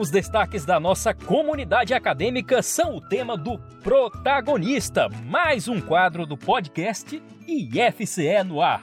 Os destaques da nossa comunidade acadêmica são o tema do Protagonista, mais um quadro do podcast IFCE no ar.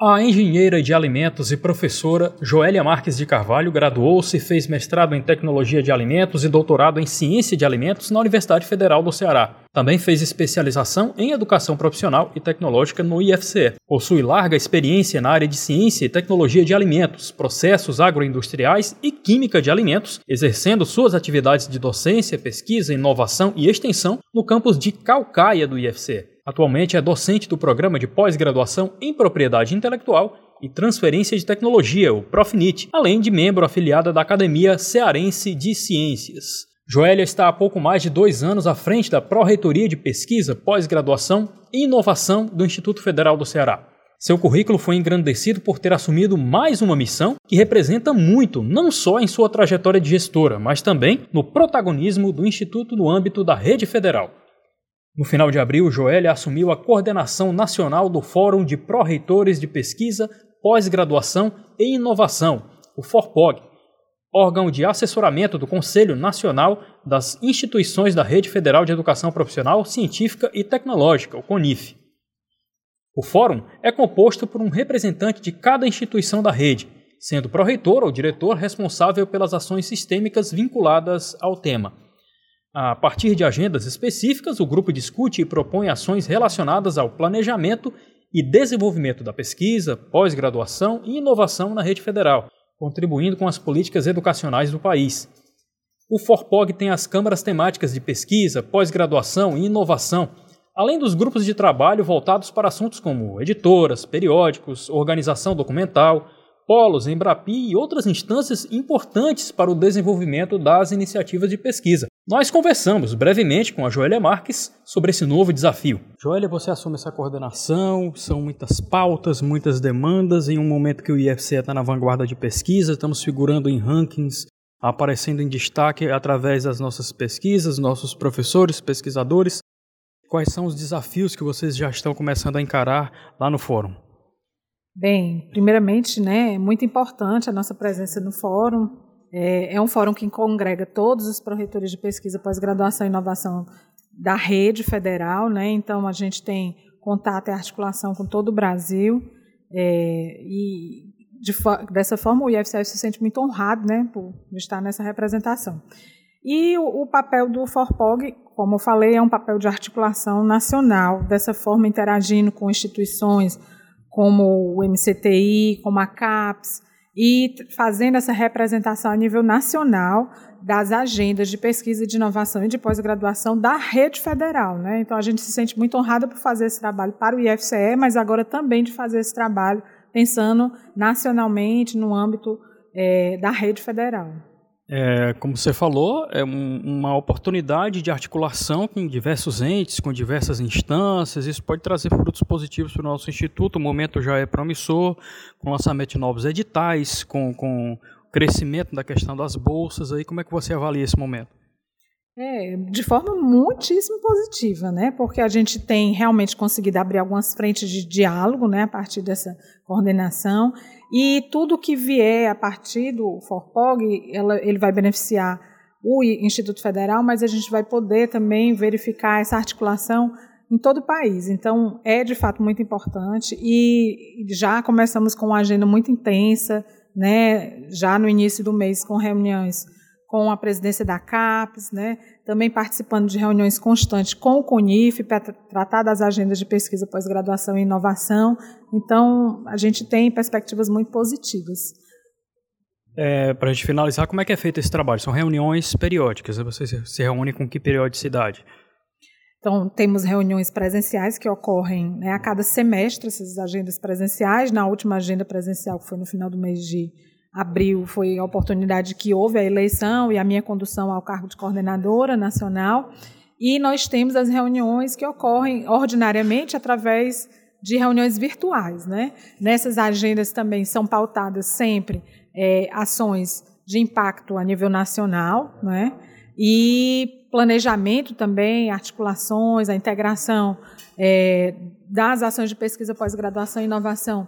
A engenheira de alimentos e professora Joélia Marques de Carvalho graduou-se e fez mestrado em tecnologia de alimentos e doutorado em ciência de alimentos na Universidade Federal do Ceará. Também fez especialização em educação profissional e tecnológica no IFCE. Possui larga experiência na área de ciência e tecnologia de alimentos, processos agroindustriais e química de alimentos, exercendo suas atividades de docência, pesquisa, inovação e extensão no campus de Calcaia do IFCE. Atualmente é docente do programa de pós-graduação em propriedade intelectual e transferência de tecnologia, o Profnit, além de membro afiliada da Academia Cearense de Ciências. Joélia está há pouco mais de dois anos à frente da Pró-Reitoria de Pesquisa, Pós-Graduação e Inovação do Instituto Federal do Ceará. Seu currículo foi engrandecido por ter assumido mais uma missão que representa muito, não só em sua trajetória de gestora, mas também no protagonismo do Instituto no âmbito da rede federal. No final de abril, Joélia assumiu a coordenação nacional do Fórum de Pró-Reitores de Pesquisa, Pós-Graduação e Inovação, o FORPOG, órgão de assessoramento do Conselho Nacional das Instituições da Rede Federal de Educação Profissional, Científica e Tecnológica, o CONIF. O fórum é composto por um representante de cada instituição da rede, sendo pró-reitor ou diretor responsável pelas ações sistêmicas vinculadas ao tema. A partir de agendas específicas, o grupo discute e propõe ações relacionadas ao planejamento e desenvolvimento da pesquisa, pós-graduação e inovação na rede federal, contribuindo com as políticas educacionais do país. O Forpog tem as câmaras temáticas de pesquisa, pós-graduação e inovação, além dos grupos de trabalho voltados para assuntos como editoras, periódicos, organização documental, polos, Embrapi e outras instâncias importantes para o desenvolvimento das iniciativas de pesquisa. Nós conversamos brevemente com a Joélia Marques sobre esse novo desafio. Joélia, você assume essa coordenação, são muitas pautas, muitas demandas, em um momento que o IFCE está na vanguarda de pesquisa, estamos figurando em rankings, aparecendo em destaque através das nossas pesquisas, nossos professores, pesquisadores. Quais são os desafios que vocês já estão começando a encarar lá no fórum? Bem, primeiramente, né, é muito importante a nossa presença no fórum. É, é um fórum que congrega todos os proretores de pesquisa, pós-graduação e inovação da rede federal, né? Então a gente tem contato e articulação com todo o Brasil é, e de, dessa forma o IFCE se sente muito honrado, né, por estar nessa representação. E o, o papel do Forpog, como eu falei, é um papel de articulação nacional, dessa forma interagindo com instituições como o MCTI, como a CAPES, e fazendo essa representação a nível nacional das agendas de pesquisa, de inovação e de pós-graduação da rede federal. Né? Então, a gente se sente muito honrada por fazer esse trabalho para o IFCE, mas agora também de fazer esse trabalho pensando nacionalmente no âmbito é, da rede federal. É, como você falou, é um, uma oportunidade de articulação com diversos entes, com diversas instâncias. Isso pode trazer frutos positivos para o nosso instituto. O momento já é promissor, com lançamento de novos editais, com, com crescimento da questão das bolsas. Aí, como é que você avalia esse momento? É, de forma muitíssimo positiva, né? Porque a gente tem realmente conseguido abrir algumas frentes de diálogo, né, a partir dessa coordenação, e tudo que vier a partir do Forpog, ela, ele vai beneficiar o Instituto Federal, mas a gente vai poder também verificar essa articulação em todo o país. Então, é de fato muito importante e já começamos com uma agenda muito intensa, né? Já no início do mês com reuniões com a presidência da CAPES, né, também participando de reuniões constantes com o CONIF para tratar das agendas de pesquisa, pós-graduação e inovação. Então, a gente tem perspectivas muito positivas. É, para a gente finalizar, como é que é feito esse trabalho? São reuniões periódicas, você se reúne com que periodicidade? Então, temos reuniões presenciais que ocorrem né, a cada semestre, essas agendas presenciais. Na última agenda presencial, que foi no final do mês de abril foi a oportunidade que houve a eleição e a minha condução ao cargo de coordenadora nacional. E nós temos as reuniões que ocorrem ordinariamente através de reuniões virtuais. Né? Nessas agendas também são pautadas sempre é, ações de impacto a nível nacional, né? e planejamento também, articulações, a integração é, das ações de pesquisa, pós-graduação e inovação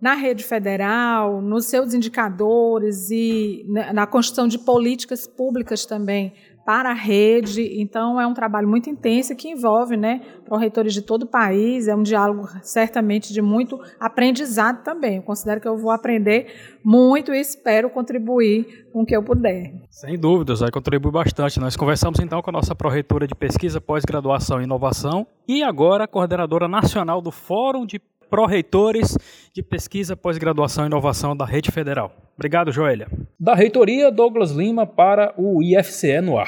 na rede federal, nos seus indicadores e na construção de políticas públicas também para a rede. Então, é um trabalho muito intenso que envolve né, pró-reitores de todo o país. É um diálogo certamente de muito aprendizado também. Eu considero que eu vou aprender muito e espero contribuir com o que eu puder. Sem dúvidas, vai contribuir bastante. Nós conversamos então com a nossa pró-reitora de pesquisa, pós-graduação e inovação e agora coordenadora nacional do Fórum de pró-reitores de pesquisa, pós-graduação e inovação da Rede Federal. Obrigado, Joélia. Da reitoria, Douglas Lima para o IFCE no ar.